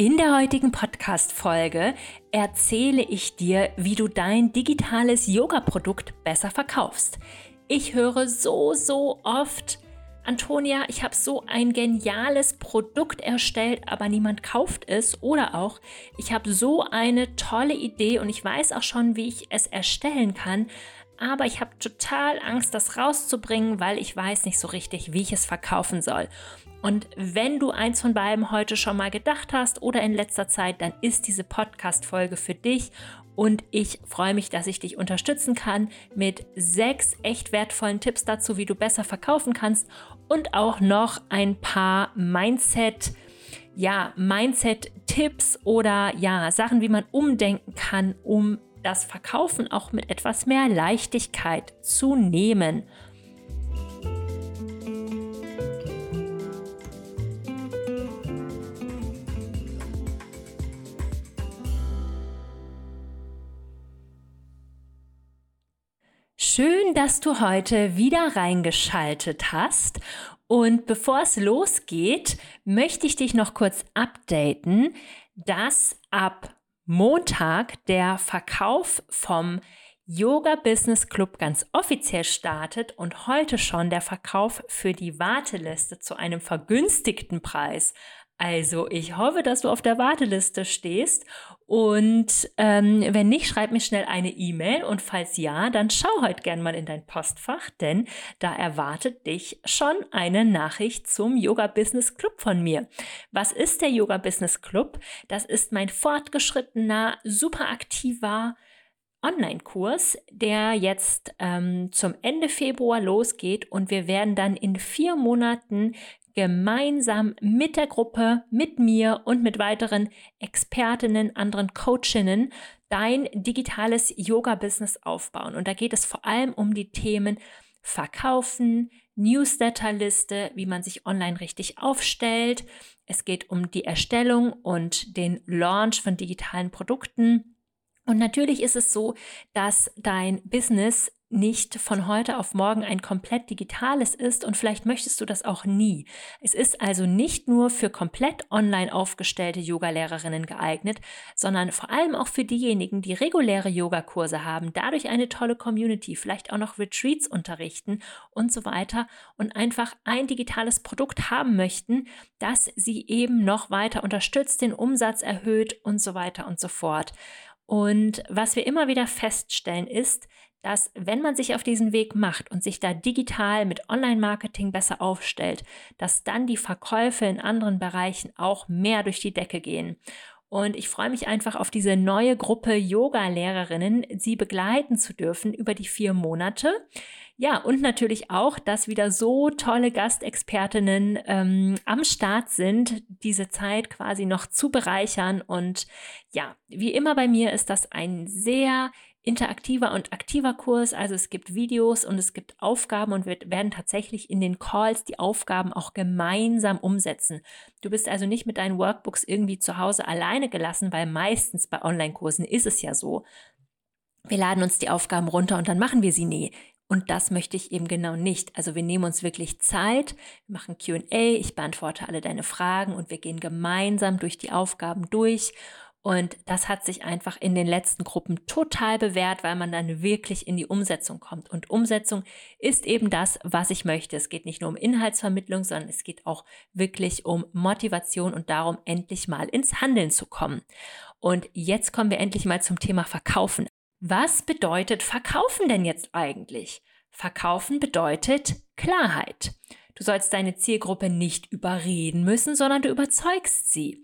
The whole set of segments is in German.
In der heutigen Podcast-Folge erzähle ich dir, wie du dein digitales Yoga-Produkt besser verkaufst. Ich höre so, so oft, Antonia, ich habe so ein geniales Produkt erstellt, aber niemand kauft es. Oder auch, ich habe so eine tolle Idee und ich weiß auch schon, wie ich es erstellen kann. Aber ich habe total Angst, das rauszubringen, weil ich weiß nicht so richtig, wie ich es verkaufen soll. Und wenn du eins von beiden heute schon mal gedacht hast oder in letzter Zeit, dann ist diese Podcast-Folge für dich. Und ich freue mich, dass ich dich unterstützen kann mit sechs echt wertvollen Tipps dazu, wie du besser verkaufen kannst und auch noch ein paar Mindset, ja, Mindset-Tipps oder ja, Sachen, wie man umdenken kann, um das Verkaufen auch mit etwas mehr Leichtigkeit zu nehmen. Schön, dass du heute wieder reingeschaltet hast. Und bevor es losgeht, möchte ich dich noch kurz updaten, dass ab Montag der Verkauf vom Yoga Business Club ganz offiziell startet und heute schon der Verkauf für die Warteliste zu einem vergünstigten Preis also, ich hoffe, dass du auf der Warteliste stehst. Und ähm, wenn nicht, schreib mir schnell eine E-Mail. Und falls ja, dann schau heute gern mal in dein Postfach, denn da erwartet dich schon eine Nachricht zum Yoga Business Club von mir. Was ist der Yoga Business Club? Das ist mein fortgeschrittener, super aktiver, Online-Kurs, der jetzt ähm, zum Ende Februar losgeht und wir werden dann in vier Monaten gemeinsam mit der Gruppe, mit mir und mit weiteren Expertinnen, anderen Coachinnen dein digitales Yoga-Business aufbauen. Und da geht es vor allem um die Themen Verkaufen, Newsletterliste, wie man sich online richtig aufstellt. Es geht um die Erstellung und den Launch von digitalen Produkten. Und natürlich ist es so, dass dein Business nicht von heute auf morgen ein komplett digitales ist und vielleicht möchtest du das auch nie. Es ist also nicht nur für komplett online aufgestellte Yogalehrerinnen geeignet, sondern vor allem auch für diejenigen, die reguläre Yogakurse haben, dadurch eine tolle Community, vielleicht auch noch Retreats unterrichten und so weiter und einfach ein digitales Produkt haben möchten, das sie eben noch weiter unterstützt, den Umsatz erhöht und so weiter und so fort. Und was wir immer wieder feststellen ist, dass wenn man sich auf diesen Weg macht und sich da digital mit Online-Marketing besser aufstellt, dass dann die Verkäufe in anderen Bereichen auch mehr durch die Decke gehen. Und ich freue mich einfach auf diese neue Gruppe Yoga-Lehrerinnen, sie begleiten zu dürfen über die vier Monate. Ja, und natürlich auch, dass wieder so tolle Gastexpertinnen ähm, am Start sind, diese Zeit quasi noch zu bereichern. Und ja, wie immer bei mir ist das ein sehr interaktiver und aktiver Kurs. Also es gibt Videos und es gibt Aufgaben und wir werden tatsächlich in den Calls die Aufgaben auch gemeinsam umsetzen. Du bist also nicht mit deinen Workbooks irgendwie zu Hause alleine gelassen, weil meistens bei Online-Kursen ist es ja so. Wir laden uns die Aufgaben runter und dann machen wir sie nie. Und das möchte ich eben genau nicht. Also wir nehmen uns wirklich Zeit, wir machen QA, ich beantworte alle deine Fragen und wir gehen gemeinsam durch die Aufgaben durch und das hat sich einfach in den letzten Gruppen total bewährt, weil man dann wirklich in die Umsetzung kommt. Und Umsetzung ist eben das, was ich möchte. Es geht nicht nur um Inhaltsvermittlung, sondern es geht auch wirklich um Motivation und darum, endlich mal ins Handeln zu kommen. Und jetzt kommen wir endlich mal zum Thema Verkaufen. Was bedeutet Verkaufen denn jetzt eigentlich? Verkaufen bedeutet Klarheit. Du sollst deine Zielgruppe nicht überreden müssen, sondern du überzeugst sie.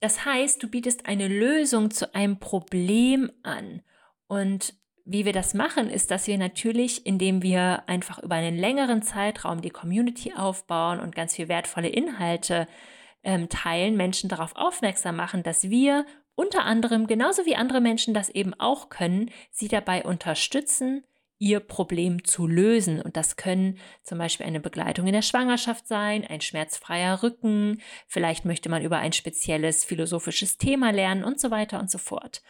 Das heißt, du bietest eine Lösung zu einem Problem an. Und wie wir das machen, ist, dass wir natürlich, indem wir einfach über einen längeren Zeitraum die Community aufbauen und ganz viel wertvolle Inhalte ähm, teilen, Menschen darauf aufmerksam machen, dass wir unter anderem, genauso wie andere Menschen das eben auch können, sie dabei unterstützen, ihr Problem zu lösen. Und das können zum Beispiel eine Begleitung in der Schwangerschaft sein, ein schmerzfreier Rücken, vielleicht möchte man über ein spezielles philosophisches Thema lernen und so weiter und so fort.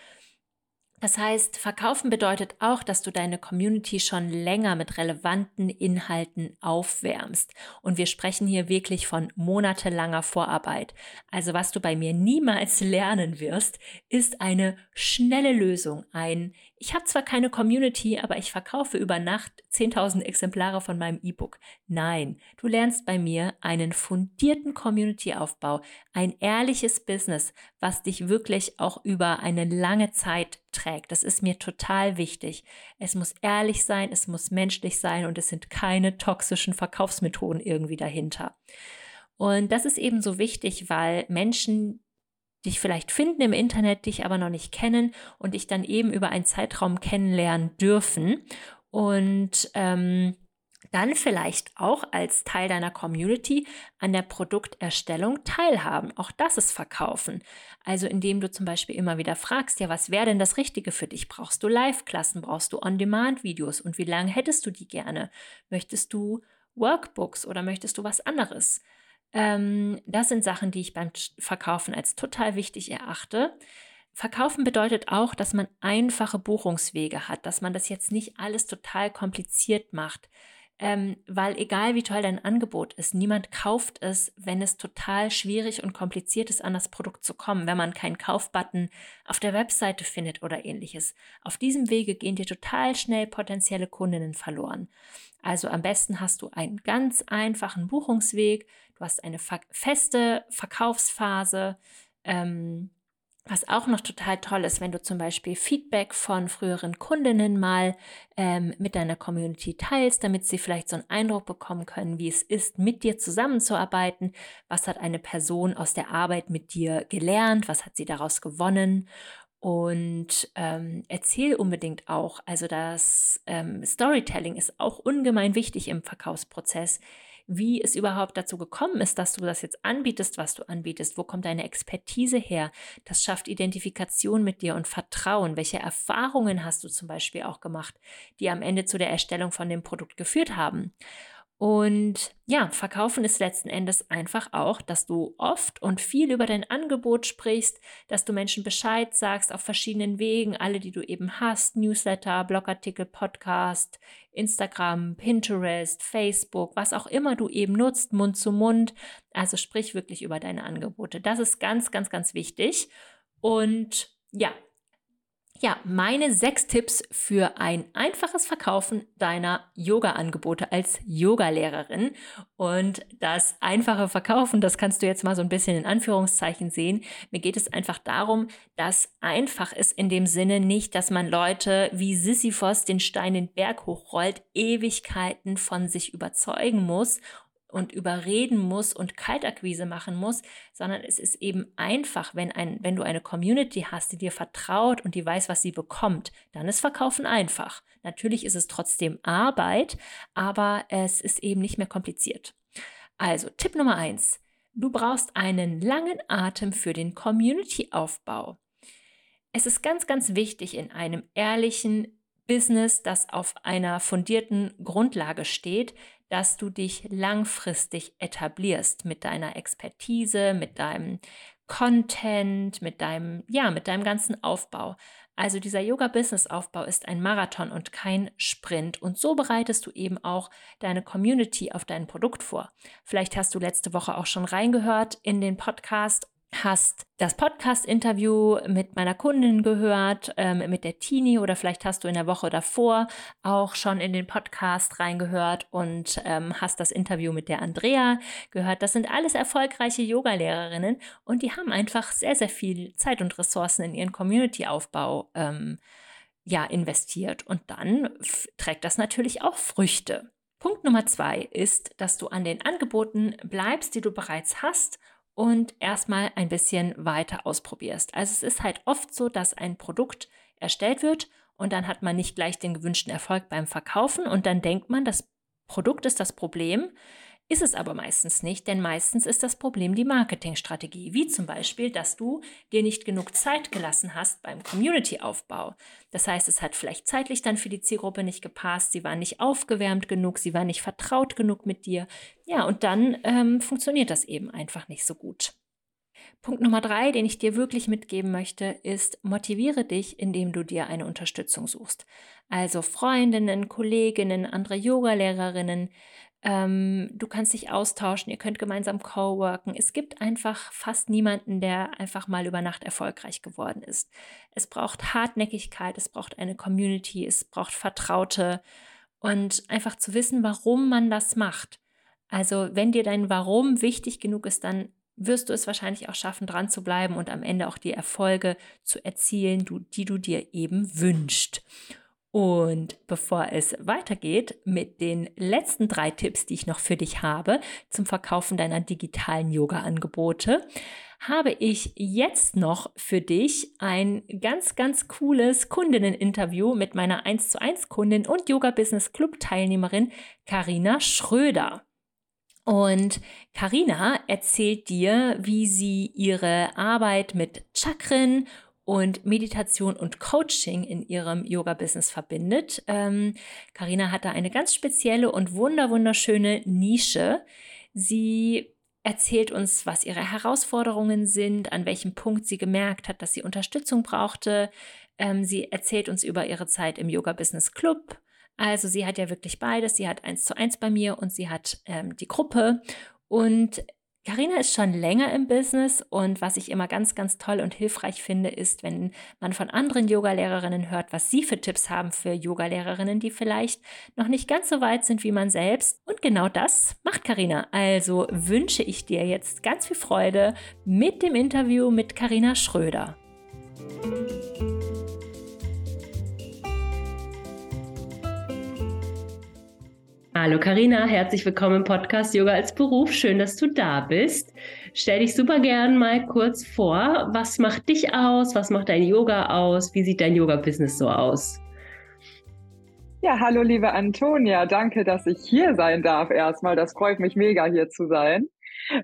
Das heißt, verkaufen bedeutet auch, dass du deine Community schon länger mit relevanten Inhalten aufwärmst. Und wir sprechen hier wirklich von monatelanger Vorarbeit. Also was du bei mir niemals lernen wirst, ist eine schnelle Lösung. Ein, ich habe zwar keine Community, aber ich verkaufe über Nacht 10.000 Exemplare von meinem E-Book. Nein, du lernst bei mir einen fundierten Community-Aufbau, ein ehrliches Business, was dich wirklich auch über eine lange Zeit trägt. Das ist mir total wichtig. Es muss ehrlich sein, es muss menschlich sein und es sind keine toxischen Verkaufsmethoden irgendwie dahinter. Und das ist eben so wichtig, weil Menschen dich vielleicht finden im Internet, dich aber noch nicht kennen und dich dann eben über einen Zeitraum kennenlernen dürfen. Und ähm, dann vielleicht auch als Teil deiner Community an der Produkterstellung teilhaben. Auch das ist Verkaufen. Also indem du zum Beispiel immer wieder fragst, ja, was wäre denn das Richtige für dich? Brauchst du Live-Klassen? Brauchst du On-Demand-Videos? Und wie lange hättest du die gerne? Möchtest du Workbooks oder möchtest du was anderes? Ähm, das sind Sachen, die ich beim Verkaufen als total wichtig erachte. Verkaufen bedeutet auch, dass man einfache Buchungswege hat, dass man das jetzt nicht alles total kompliziert macht ähm, weil egal wie toll dein Angebot ist, niemand kauft es, wenn es total schwierig und kompliziert ist, an das Produkt zu kommen, wenn man keinen Kaufbutton auf der Webseite findet oder ähnliches. Auf diesem Wege gehen dir total schnell potenzielle Kundinnen verloren. Also am besten hast du einen ganz einfachen Buchungsweg, du hast eine feste Verkaufsphase, ähm, was auch noch total toll ist, wenn du zum Beispiel Feedback von früheren Kundinnen mal ähm, mit deiner Community teilst, damit sie vielleicht so einen Eindruck bekommen können, wie es ist, mit dir zusammenzuarbeiten. Was hat eine Person aus der Arbeit mit dir gelernt? Was hat sie daraus gewonnen? Und ähm, erzähl unbedingt auch, also das ähm, Storytelling ist auch ungemein wichtig im Verkaufsprozess wie es überhaupt dazu gekommen ist, dass du das jetzt anbietest, was du anbietest. Wo kommt deine Expertise her? Das schafft Identifikation mit dir und Vertrauen. Welche Erfahrungen hast du zum Beispiel auch gemacht, die am Ende zu der Erstellung von dem Produkt geführt haben? Und ja, verkaufen ist letzten Endes einfach auch, dass du oft und viel über dein Angebot sprichst, dass du Menschen Bescheid sagst auf verschiedenen Wegen, alle, die du eben hast, Newsletter, Blogartikel, Podcast, Instagram, Pinterest, Facebook, was auch immer du eben nutzt, Mund zu Mund. Also sprich wirklich über deine Angebote. Das ist ganz, ganz, ganz wichtig. Und ja, ja, meine sechs Tipps für ein einfaches Verkaufen deiner Yoga-Angebote als Yogalehrerin. Und das einfache Verkaufen, das kannst du jetzt mal so ein bisschen in Anführungszeichen sehen. Mir geht es einfach darum, dass einfach ist in dem Sinne nicht, dass man Leute wie Sisyphos den Stein den Berg hochrollt, Ewigkeiten von sich überzeugen muss und überreden muss und Kaltakquise machen muss, sondern es ist eben einfach, wenn, ein, wenn du eine Community hast, die dir vertraut und die weiß, was sie bekommt, dann ist Verkaufen einfach. Natürlich ist es trotzdem Arbeit, aber es ist eben nicht mehr kompliziert. Also Tipp Nummer eins. Du brauchst einen langen Atem für den Community-Aufbau. Es ist ganz, ganz wichtig in einem ehrlichen Business, das auf einer fundierten Grundlage steht, dass du dich langfristig etablierst mit deiner Expertise, mit deinem Content, mit deinem, ja, mit deinem ganzen Aufbau. Also dieser Yoga-Business-Aufbau ist ein Marathon und kein Sprint. Und so bereitest du eben auch deine Community auf dein Produkt vor. Vielleicht hast du letzte Woche auch schon reingehört in den Podcast hast das Podcast-Interview mit meiner Kundin gehört, ähm, mit der Tini oder vielleicht hast du in der Woche davor auch schon in den Podcast reingehört und ähm, hast das Interview mit der Andrea gehört. Das sind alles erfolgreiche Yogalehrerinnen und die haben einfach sehr, sehr viel Zeit und Ressourcen in ihren Community-Aufbau ähm, ja, investiert. Und dann trägt das natürlich auch Früchte. Punkt Nummer zwei ist, dass du an den Angeboten bleibst, die du bereits hast und erstmal ein bisschen weiter ausprobierst. Also es ist halt oft so, dass ein Produkt erstellt wird und dann hat man nicht gleich den gewünschten Erfolg beim Verkaufen und dann denkt man, das Produkt ist das Problem. Ist es aber meistens nicht, denn meistens ist das Problem die Marketingstrategie, wie zum Beispiel, dass du dir nicht genug Zeit gelassen hast beim Community-Aufbau. Das heißt, es hat vielleicht zeitlich dann für die Zielgruppe nicht gepasst, sie war nicht aufgewärmt genug, sie war nicht vertraut genug mit dir. Ja, und dann ähm, funktioniert das eben einfach nicht so gut. Punkt Nummer drei, den ich dir wirklich mitgeben möchte, ist, motiviere dich, indem du dir eine Unterstützung suchst. Also Freundinnen, Kolleginnen, andere Yogalehrerinnen, ähm, du kannst dich austauschen, ihr könnt gemeinsam co-worken. Es gibt einfach fast niemanden, der einfach mal über Nacht erfolgreich geworden ist. Es braucht Hartnäckigkeit, es braucht eine Community, es braucht Vertraute und einfach zu wissen, warum man das macht. Also wenn dir dein Warum wichtig genug ist, dann wirst du es wahrscheinlich auch schaffen, dran zu bleiben und am Ende auch die Erfolge zu erzielen, die du dir eben wünschst. Und bevor es weitergeht mit den letzten drei Tipps, die ich noch für dich habe zum Verkaufen deiner digitalen Yoga-Angebote, habe ich jetzt noch für dich ein ganz, ganz cooles Kundinnen-Interview mit meiner 1 zu 1 Kundin und Yoga Business Club Teilnehmerin Karina Schröder. Und Karina erzählt dir, wie sie ihre Arbeit mit Chakren und Meditation und Coaching in ihrem Yoga-Business verbindet. Karina ähm, hat da eine ganz spezielle und wunder wunderschöne Nische. Sie erzählt uns, was ihre Herausforderungen sind, an welchem Punkt sie gemerkt hat, dass sie Unterstützung brauchte. Ähm, sie erzählt uns über ihre Zeit im Yoga Business Club. Also sie hat ja wirklich beides. Sie hat eins zu eins bei mir und sie hat ähm, die Gruppe. Und Carina ist schon länger im Business und was ich immer ganz, ganz toll und hilfreich finde, ist, wenn man von anderen Yogalehrerinnen hört, was sie für Tipps haben für Yogalehrerinnen, die vielleicht noch nicht ganz so weit sind wie man selbst. Und genau das macht Carina. Also wünsche ich dir jetzt ganz viel Freude mit dem Interview mit Carina Schröder. Hallo Karina, herzlich willkommen im Podcast Yoga als Beruf. Schön, dass du da bist. Stell dich super gern mal kurz vor. Was macht dich aus? Was macht dein Yoga aus? Wie sieht dein Yoga-Business so aus? Ja, hallo liebe Antonia. Danke, dass ich hier sein darf erstmal. Das freut mich mega, hier zu sein.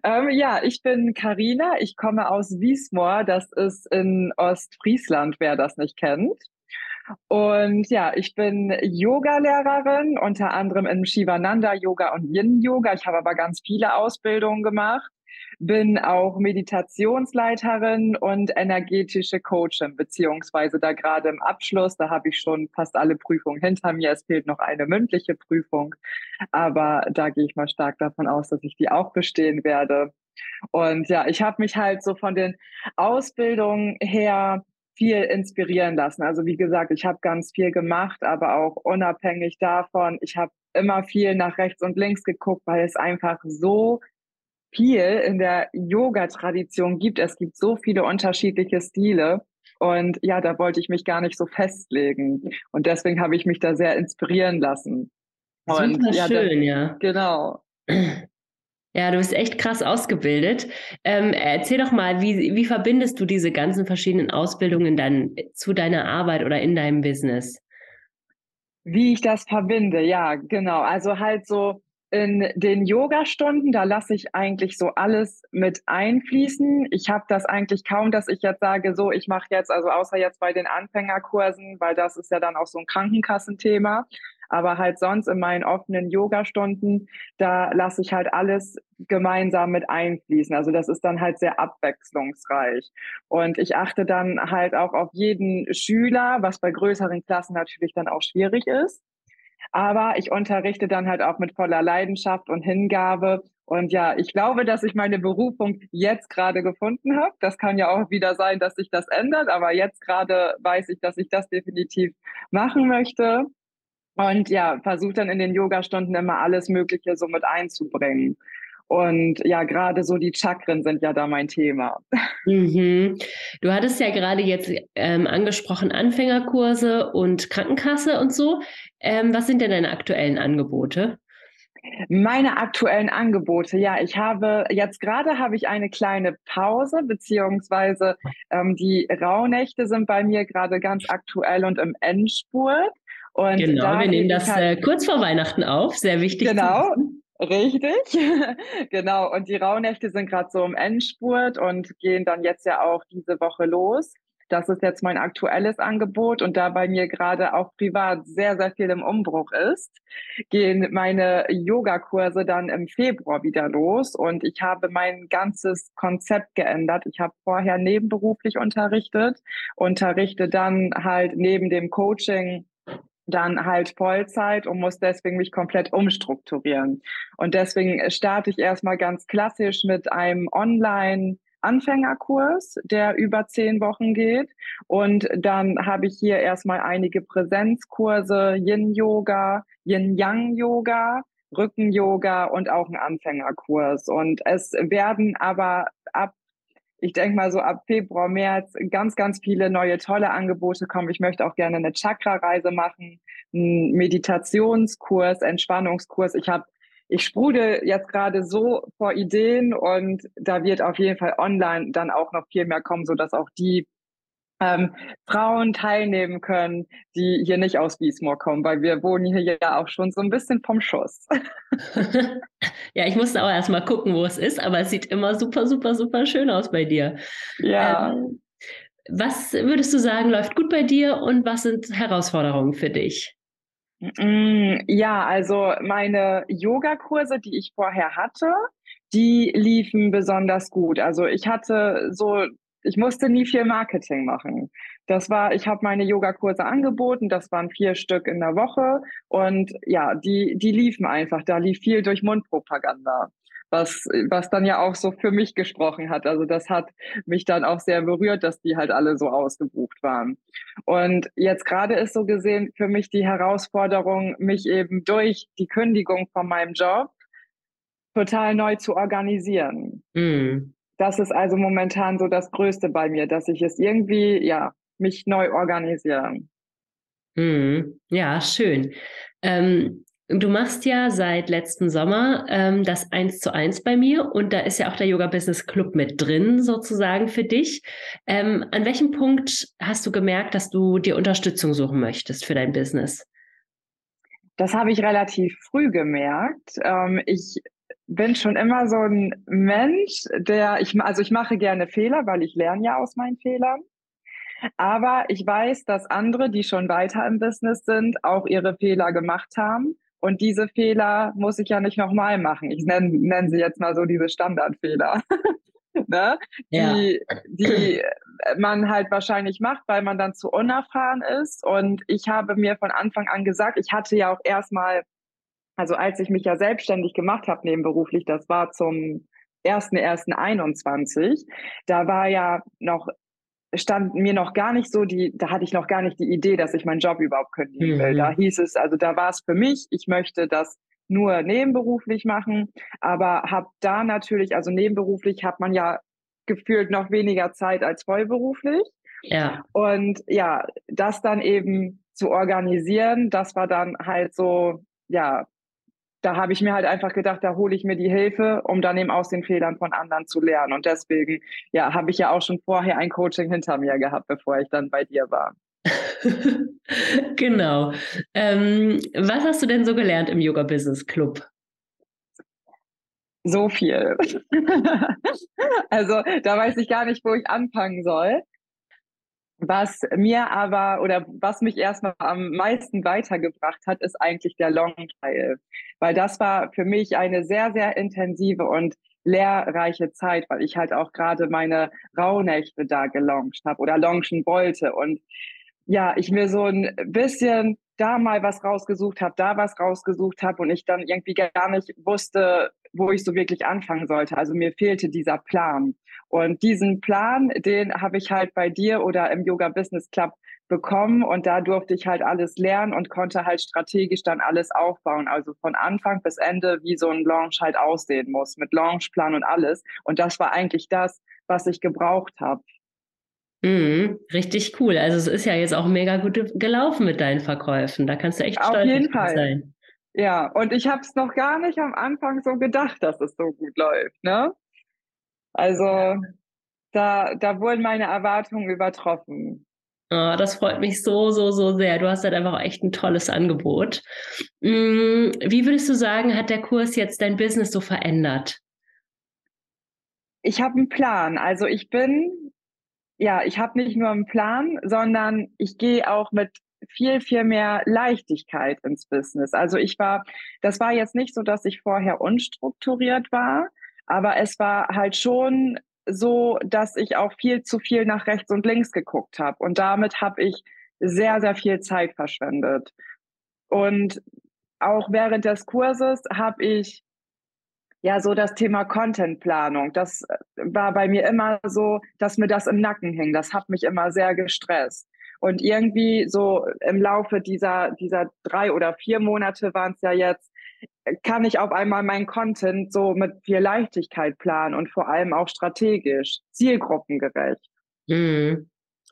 Ähm, ja, ich bin Karina. Ich komme aus Wiesmoor. Das ist in Ostfriesland, wer das nicht kennt. Und ja, ich bin Yoga-Lehrerin, unter anderem im Shivananda Yoga und Yin Yoga. Ich habe aber ganz viele Ausbildungen gemacht. Bin auch Meditationsleiterin und energetische Coachin, beziehungsweise da gerade im Abschluss. Da habe ich schon fast alle Prüfungen hinter mir. Es fehlt noch eine mündliche Prüfung, aber da gehe ich mal stark davon aus, dass ich die auch bestehen werde. Und ja, ich habe mich halt so von den Ausbildungen her viel inspirieren lassen. Also wie gesagt, ich habe ganz viel gemacht, aber auch unabhängig davon, ich habe immer viel nach rechts und links geguckt, weil es einfach so viel in der Yoga-Tradition gibt. Es gibt so viele unterschiedliche Stile. Und ja, da wollte ich mich gar nicht so festlegen. Und deswegen habe ich mich da sehr inspirieren lassen. Und, Super ja, schön, dann, ja. Genau. Ja, du bist echt krass ausgebildet. Ähm, erzähl doch mal, wie, wie verbindest du diese ganzen verschiedenen Ausbildungen dann zu deiner Arbeit oder in deinem Business? Wie ich das verbinde, ja, genau. Also halt so in den Yoga-Stunden, da lasse ich eigentlich so alles mit einfließen. Ich habe das eigentlich kaum, dass ich jetzt sage, so, ich mache jetzt, also außer jetzt bei den Anfängerkursen, weil das ist ja dann auch so ein Krankenkassenthema. Aber halt sonst in meinen offenen Yoga-Stunden, da lasse ich halt alles gemeinsam mit einfließen. Also das ist dann halt sehr abwechslungsreich. Und ich achte dann halt auch auf jeden Schüler, was bei größeren Klassen natürlich dann auch schwierig ist. Aber ich unterrichte dann halt auch mit voller Leidenschaft und Hingabe. Und ja, ich glaube, dass ich meine Berufung jetzt gerade gefunden habe. Das kann ja auch wieder sein, dass sich das ändert. Aber jetzt gerade weiß ich, dass ich das definitiv machen möchte. Und ja, versuche dann in den Yoga-Stunden immer alles Mögliche so mit einzubringen. Und ja, gerade so die Chakren sind ja da mein Thema. Mhm. Du hattest ja gerade jetzt ähm, angesprochen Anfängerkurse und Krankenkasse und so. Ähm, was sind denn deine aktuellen Angebote? Meine aktuellen Angebote, ja, ich habe jetzt gerade habe ich eine kleine Pause, beziehungsweise ähm, die Rauhnächte sind bei mir gerade ganz aktuell und im Endspurt. Und genau, wir nehmen das halt, äh, kurz vor Weihnachten auf, sehr wichtig. Genau, richtig. genau, und die Rauhnächte sind gerade so im Endspurt und gehen dann jetzt ja auch diese Woche los. Das ist jetzt mein aktuelles Angebot und da bei mir gerade auch privat sehr, sehr viel im Umbruch ist, gehen meine Yogakurse dann im Februar wieder los und ich habe mein ganzes Konzept geändert. Ich habe vorher nebenberuflich unterrichtet, unterrichte dann halt neben dem Coaching dann halt Vollzeit und muss deswegen mich komplett umstrukturieren. Und deswegen starte ich erstmal ganz klassisch mit einem Online- Anfängerkurs, der über zehn Wochen geht. Und dann habe ich hier erstmal einige Präsenzkurse, Yin-Yoga, Yin-Yang-Yoga, Rücken-Yoga und auch einen Anfängerkurs. Und es werden aber ab ich denke mal so ab Februar, März ganz, ganz viele neue tolle Angebote kommen. Ich möchte auch gerne eine Chakra-Reise machen, einen Meditationskurs, Entspannungskurs. Ich habe ich sprudel jetzt gerade so vor Ideen und da wird auf jeden Fall online dann auch noch viel mehr kommen, so dass auch die ähm, Frauen teilnehmen können, die hier nicht aus Wiesmoor kommen, weil wir wohnen hier ja auch schon so ein bisschen vom Schuss. ja, ich musste auch erstmal gucken, wo es ist, aber es sieht immer super, super, super schön aus bei dir. Ja. Ähm, was würdest du sagen, läuft gut bei dir und was sind Herausforderungen für dich? Mm, ja, also meine Yogakurse, die ich vorher hatte, die liefen besonders gut. Also ich hatte so, ich musste nie viel Marketing machen. Das war, ich habe meine Yogakurse angeboten, das waren vier Stück in der Woche und ja, die, die liefen einfach. Da lief viel durch Mundpropaganda was, was dann ja auch so für mich gesprochen hat. Also das hat mich dann auch sehr berührt, dass die halt alle so ausgebucht waren. Und jetzt gerade ist so gesehen für mich die Herausforderung, mich eben durch die Kündigung von meinem Job total neu zu organisieren. Mm. Das ist also momentan so das Größte bei mir, dass ich es irgendwie, ja, mich neu organisiere. Mm. Ja, schön. Ähm, Du machst ja seit letzten Sommer ähm, das eins zu eins bei mir und da ist ja auch der Yoga Business Club mit drin, sozusagen für dich. Ähm, an welchem Punkt hast du gemerkt, dass du dir Unterstützung suchen möchtest für dein Business? Das habe ich relativ früh gemerkt. Ähm, ich bin schon immer so ein Mensch, der ich also ich mache gerne Fehler, weil ich lerne ja aus meinen Fehlern. Aber ich weiß, dass andere, die schon weiter im Business sind, auch ihre Fehler gemacht haben und diese Fehler muss ich ja nicht nochmal machen. Ich nenne, nenne sie jetzt mal so diese Standardfehler. ne? ja. die, die man halt wahrscheinlich macht, weil man dann zu unerfahren ist. Und ich habe mir von Anfang an gesagt, ich hatte ja auch erstmal, also als ich mich ja selbstständig gemacht habe nebenberuflich, das war zum 1.1.21, da war ja noch stand mir noch gar nicht so die, da hatte ich noch gar nicht die Idee, dass ich meinen Job überhaupt kündigen will. Mhm. Da hieß es, also da war es für mich, ich möchte das nur nebenberuflich machen, aber habe da natürlich, also nebenberuflich hat man ja gefühlt noch weniger Zeit als vollberuflich. Ja. Und ja, das dann eben zu organisieren, das war dann halt so, ja, da habe ich mir halt einfach gedacht, da hole ich mir die Hilfe, um dann eben aus den Fehlern von anderen zu lernen. Und deswegen, ja, habe ich ja auch schon vorher ein Coaching hinter mir gehabt, bevor ich dann bei dir war. genau. Ähm, was hast du denn so gelernt im Yoga Business Club? So viel. also da weiß ich gar nicht, wo ich anfangen soll. Was mir aber oder was mich erstmal am meisten weitergebracht hat, ist eigentlich der Long-Teil. Weil das war für mich eine sehr, sehr intensive und lehrreiche Zeit, weil ich halt auch gerade meine Rauhnächte da gelauncht habe oder launchen wollte. Und ja, ich mir so ein bisschen da mal was rausgesucht habe, da was rausgesucht habe und ich dann irgendwie gar nicht wusste, wo ich so wirklich anfangen sollte. Also mir fehlte dieser Plan. Und diesen Plan, den habe ich halt bei dir oder im Yoga Business Club bekommen und da durfte ich halt alles lernen und konnte halt strategisch dann alles aufbauen. Also von Anfang bis Ende, wie so ein Launch halt aussehen muss, mit Launchplan und alles. Und das war eigentlich das, was ich gebraucht habe. Mhm, richtig cool. Also es ist ja jetzt auch mega gut gelaufen mit deinen Verkäufen. Da kannst du echt stolz Auf jeden Fall. sein. Ja, und ich habe es noch gar nicht am Anfang so gedacht, dass es so gut läuft. Ne? Also da, da wurden meine Erwartungen übertroffen. Oh, das freut mich so, so, so sehr. Du hast halt einfach echt ein tolles Angebot. Mm, wie würdest du sagen, hat der Kurs jetzt dein Business so verändert? Ich habe einen Plan. Also ich bin ja, ich habe nicht nur einen Plan, sondern ich gehe auch mit viel, viel mehr Leichtigkeit ins Business. Also ich war, das war jetzt nicht so, dass ich vorher unstrukturiert war, aber es war halt schon so, dass ich auch viel zu viel nach rechts und links geguckt habe. Und damit habe ich sehr, sehr viel Zeit verschwendet. Und auch während des Kurses habe ich ja so das Thema Contentplanung. Das war bei mir immer so, dass mir das im Nacken hing. Das hat mich immer sehr gestresst. Und irgendwie so im Laufe dieser, dieser drei oder vier Monate waren es ja jetzt, kann ich auf einmal meinen Content so mit viel Leichtigkeit planen und vor allem auch strategisch, zielgruppengerecht. Mhm.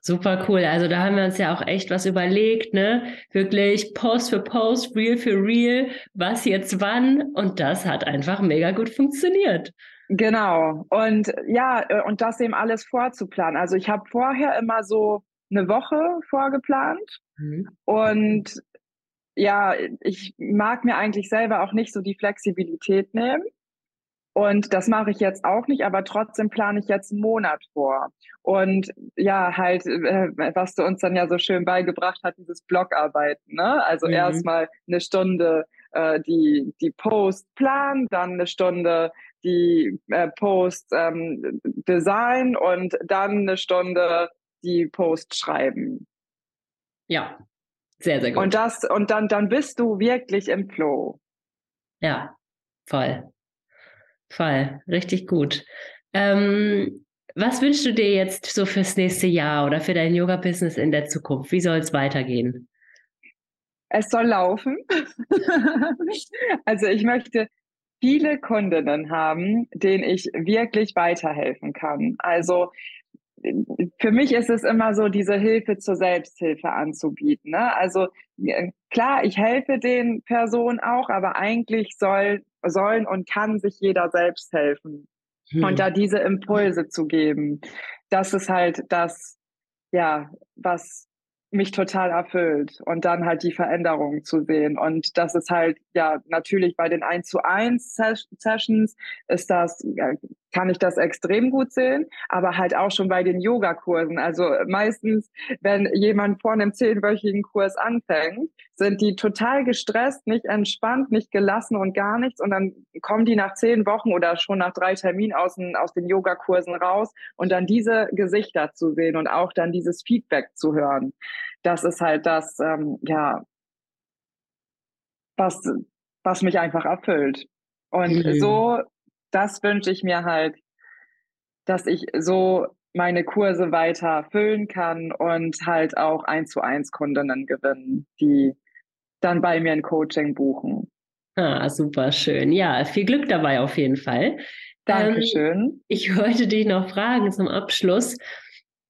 Super cool. Also da haben wir uns ja auch echt was überlegt, ne? Wirklich Post für Post, Reel für Reel, was jetzt wann. Und das hat einfach mega gut funktioniert. Genau. Und ja, äh, und das eben alles vorzuplanen. Also ich habe vorher immer so eine Woche vorgeplant. Mhm. Und ja, ich mag mir eigentlich selber auch nicht so die Flexibilität nehmen. Und das mache ich jetzt auch nicht, aber trotzdem plane ich jetzt einen Monat vor. Und ja, halt, äh, was du uns dann ja so schön beigebracht hast, dieses Blogarbeiten. Ne? Also mhm. erstmal eine Stunde äh, die, die Post planen, dann eine Stunde die äh, Post ähm, Design und dann eine Stunde die Post schreiben. Ja, sehr, sehr gut. Und das, und dann, dann bist du wirklich im Flow. Ja, voll. Voll, richtig gut. Ähm, was wünschst du dir jetzt so fürs nächste Jahr oder für dein Yoga-Business in der Zukunft? Wie soll es weitergehen? Es soll laufen. also ich möchte viele Kundinnen haben, denen ich wirklich weiterhelfen kann. Also für mich ist es immer so, diese Hilfe zur Selbsthilfe anzubieten. Ne? Also klar, ich helfe den Personen auch, aber eigentlich soll, sollen und kann sich jeder selbst helfen. Hm. Und da diese Impulse zu geben, das ist halt das, ja, was mich total erfüllt und dann halt die Veränderung zu sehen. Und das ist halt, ja, natürlich bei den 1 zu 1 Sessions ist das, kann ich das extrem gut sehen, aber halt auch schon bei den Yogakursen. Also meistens, wenn jemand vor einem zehnwöchigen Kurs anfängt, sind die total gestresst, nicht entspannt, nicht gelassen und gar nichts. Und dann kommen die nach zehn Wochen oder schon nach drei Terminen aus den, aus den Yogakursen raus und dann diese Gesichter zu sehen und auch dann dieses Feedback zu hören. Das ist halt das, ähm, ja, was, was mich einfach erfüllt. Und mhm. so, das wünsche ich mir halt, dass ich so meine Kurse weiter füllen kann und halt auch eins zu eins Kundinnen gewinnen, die dann bei mir ein Coaching buchen. Ah, super schön. Ja, viel Glück dabei auf jeden Fall. Dankeschön. Ähm, ich wollte dich noch fragen zum Abschluss.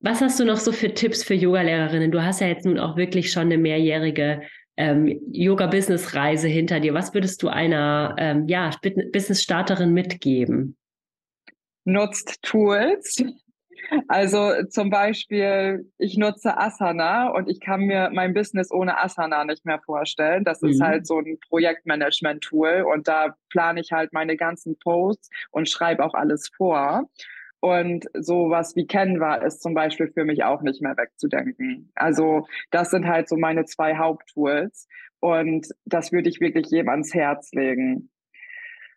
Was hast du noch so für Tipps für Yogalehrerinnen? Du hast ja jetzt nun auch wirklich schon eine mehrjährige ähm, Yoga-Business-Reise hinter dir. Was würdest du einer ähm, ja, Business-Starterin mitgeben? Nutzt Tools, also zum Beispiel, ich nutze Asana und ich kann mir mein Business ohne Asana nicht mehr vorstellen. Das mhm. ist halt so ein Projektmanagement-Tool und da plane ich halt meine ganzen Posts und schreibe auch alles vor. Und sowas wie Canva ist zum Beispiel für mich auch nicht mehr wegzudenken. Also das sind halt so meine zwei Haupttools. Und das würde ich wirklich jedem ans Herz legen.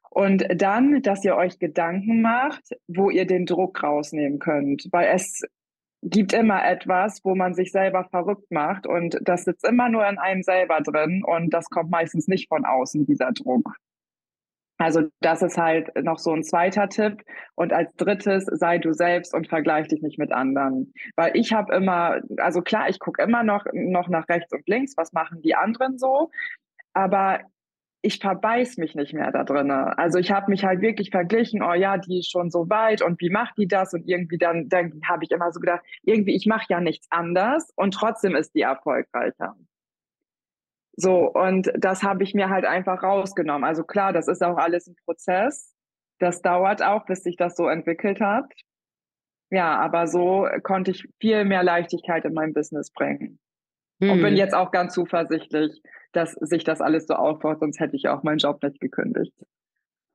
Und dann, dass ihr euch Gedanken macht, wo ihr den Druck rausnehmen könnt, weil es gibt immer etwas, wo man sich selber verrückt macht und das sitzt immer nur in einem selber drin und das kommt meistens nicht von außen, dieser Druck. Also das ist halt noch so ein zweiter Tipp. Und als drittes, sei du selbst und vergleich dich nicht mit anderen. Weil ich habe immer, also klar, ich gucke immer noch, noch nach rechts und links, was machen die anderen so. Aber ich verbeiß mich nicht mehr da drin. Also ich habe mich halt wirklich verglichen, oh ja, die ist schon so weit und wie macht die das? Und irgendwie dann, dann habe ich immer so gedacht, irgendwie, ich mache ja nichts anders und trotzdem ist die erfolgreicher. So, und das habe ich mir halt einfach rausgenommen. Also klar, das ist auch alles ein Prozess. Das dauert auch, bis sich das so entwickelt hat. Ja, aber so konnte ich viel mehr Leichtigkeit in mein Business bringen. Hm. Und bin hm. jetzt auch ganz zuversichtlich, dass sich das alles so aufbaut, sonst hätte ich auch meinen Job nicht gekündigt.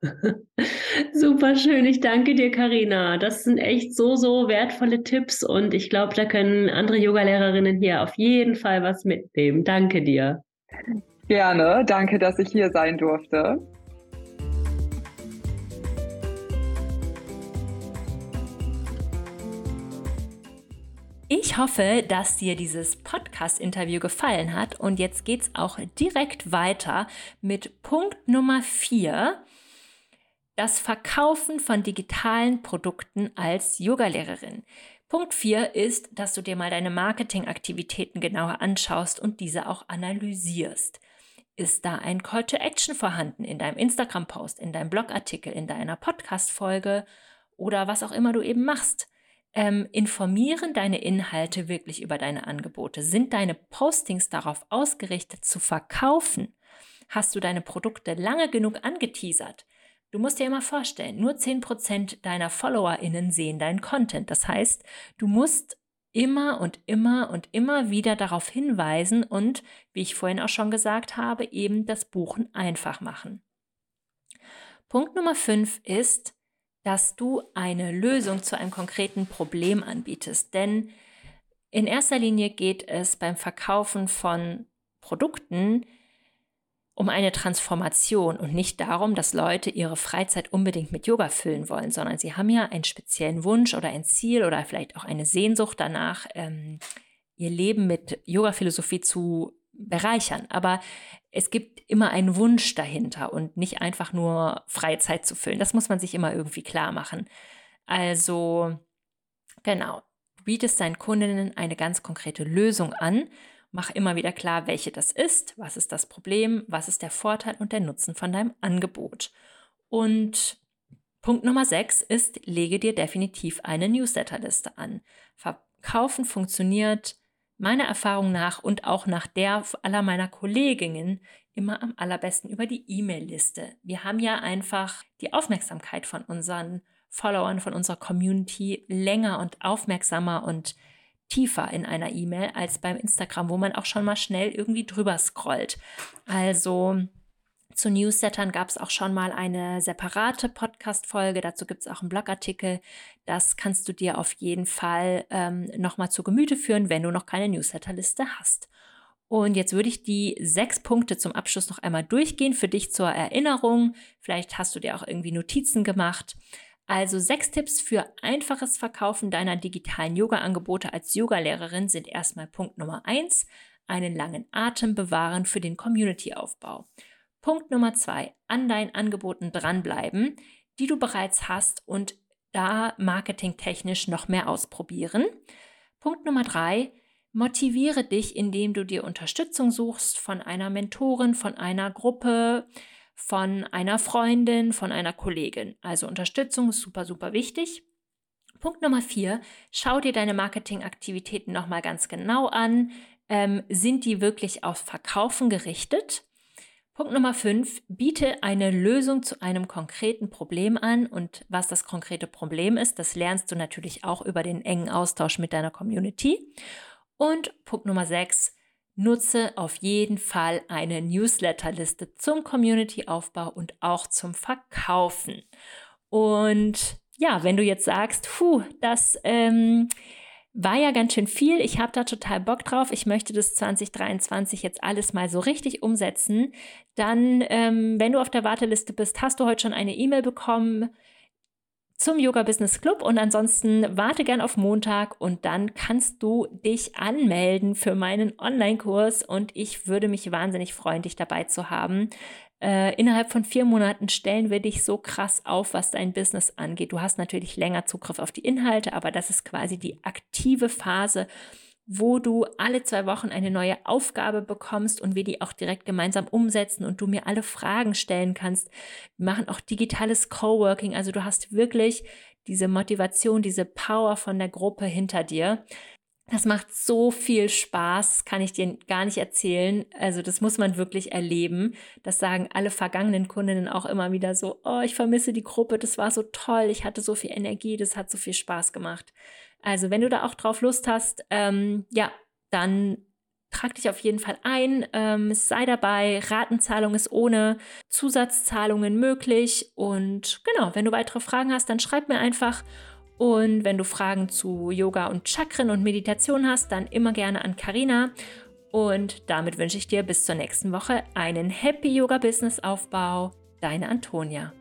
Super schön. Ich danke dir, Karina. Das sind echt so, so wertvolle Tipps und ich glaube, da können andere Yogalehrerinnen hier auf jeden Fall was mitnehmen. Danke dir. Gerne. Danke, dass ich hier sein durfte. Ich hoffe, dass dir dieses Podcast-Interview gefallen hat und jetzt geht es auch direkt weiter mit Punkt Nummer 4, das Verkaufen von digitalen Produkten als Yogalehrerin. Punkt 4 ist, dass du dir mal deine Marketingaktivitäten genauer anschaust und diese auch analysierst. Ist da ein Call to Action vorhanden in deinem Instagram-Post, in deinem Blogartikel, in deiner Podcast-Folge oder was auch immer du eben machst? ähm, informieren deine Inhalte wirklich über deine Angebote? Sind deine Postings darauf ausgerichtet zu verkaufen? Hast du deine Produkte lange genug angeteasert? Du musst dir immer vorstellen, nur 10% deiner FollowerInnen sehen deinen Content. Das heißt, du musst immer und immer und immer wieder darauf hinweisen und, wie ich vorhin auch schon gesagt habe, eben das Buchen einfach machen. Punkt Nummer 5 ist, dass du eine Lösung zu einem konkreten Problem anbietest. Denn in erster Linie geht es beim Verkaufen von Produkten um eine Transformation und nicht darum, dass Leute ihre Freizeit unbedingt mit Yoga füllen wollen, sondern sie haben ja einen speziellen Wunsch oder ein Ziel oder vielleicht auch eine Sehnsucht danach, ähm, ihr Leben mit Yoga-Philosophie zu bereichern. Aber es gibt immer einen Wunsch dahinter und nicht einfach nur freie Zeit zu füllen. Das muss man sich immer irgendwie klar machen. Also, genau, bietest deinen Kundinnen eine ganz konkrete Lösung an. Mach immer wieder klar, welche das ist, was ist das Problem, was ist der Vorteil und der Nutzen von deinem Angebot. Und Punkt Nummer 6 ist, lege dir definitiv eine Newsletterliste an. Verkaufen funktioniert meiner Erfahrung nach und auch nach der aller meiner Kolleginnen immer am allerbesten über die E-Mail-Liste. Wir haben ja einfach die Aufmerksamkeit von unseren Followern, von unserer Community länger und aufmerksamer und tiefer in einer E-Mail als beim Instagram, wo man auch schon mal schnell irgendwie drüber scrollt. Also zu Newslettern gab es auch schon mal eine separate Podcast-Folge. Dazu gibt es auch einen Blogartikel. Das kannst du dir auf jeden Fall ähm, nochmal zu Gemüte führen, wenn du noch keine Newsletterliste hast. Und jetzt würde ich die sechs Punkte zum Abschluss noch einmal durchgehen für dich zur Erinnerung. Vielleicht hast du dir auch irgendwie Notizen gemacht. Also sechs Tipps für einfaches Verkaufen deiner digitalen Yoga-Angebote als Yogalehrerin sind erstmal Punkt Nummer eins, einen langen Atem bewahren für den Community-Aufbau. Punkt Nummer zwei, an deinen Angeboten dranbleiben, die du bereits hast und da marketingtechnisch noch mehr ausprobieren. Punkt Nummer drei, motiviere dich, indem du dir Unterstützung suchst von einer Mentorin, von einer Gruppe, von einer Freundin, von einer Kollegin. Also Unterstützung ist super, super wichtig. Punkt Nummer vier, schau dir deine Marketingaktivitäten nochmal ganz genau an. Ähm, sind die wirklich auf Verkaufen gerichtet? Punkt Nummer 5. Biete eine Lösung zu einem konkreten Problem an. Und was das konkrete Problem ist, das lernst du natürlich auch über den engen Austausch mit deiner Community. Und Punkt Nummer 6. Nutze auf jeden Fall eine Newsletterliste zum Community-Aufbau und auch zum Verkaufen. Und ja, wenn du jetzt sagst, puh, das ähm, war ja ganz schön viel. Ich habe da total Bock drauf. Ich möchte das 2023 jetzt alles mal so richtig umsetzen. Dann, ähm, wenn du auf der Warteliste bist, hast du heute schon eine E-Mail bekommen zum Yoga Business Club und ansonsten warte gern auf Montag und dann kannst du dich anmelden für meinen Online-Kurs und ich würde mich wahnsinnig freuen, dich dabei zu haben. Äh, innerhalb von vier Monaten stellen wir dich so krass auf, was dein Business angeht. Du hast natürlich länger Zugriff auf die Inhalte, aber das ist quasi die aktive Phase, wo du alle zwei Wochen eine neue Aufgabe bekommst und wir die auch direkt gemeinsam umsetzen und du mir alle Fragen stellen kannst. Wir machen auch digitales Coworking, also du hast wirklich diese Motivation, diese Power von der Gruppe hinter dir. Das macht so viel Spaß, kann ich dir gar nicht erzählen. Also das muss man wirklich erleben. Das sagen alle vergangenen Kundinnen auch immer wieder so, oh, ich vermisse die Gruppe, das war so toll, ich hatte so viel Energie, das hat so viel Spaß gemacht. Also wenn du da auch drauf Lust hast, ähm, ja, dann trag dich auf jeden Fall ein, ähm, sei dabei, Ratenzahlung ist ohne Zusatzzahlungen möglich und genau, wenn du weitere Fragen hast, dann schreib mir einfach und wenn du Fragen zu Yoga und Chakren und Meditation hast, dann immer gerne an Karina. Und damit wünsche ich dir bis zur nächsten Woche einen Happy Yoga Business Aufbau. Deine Antonia.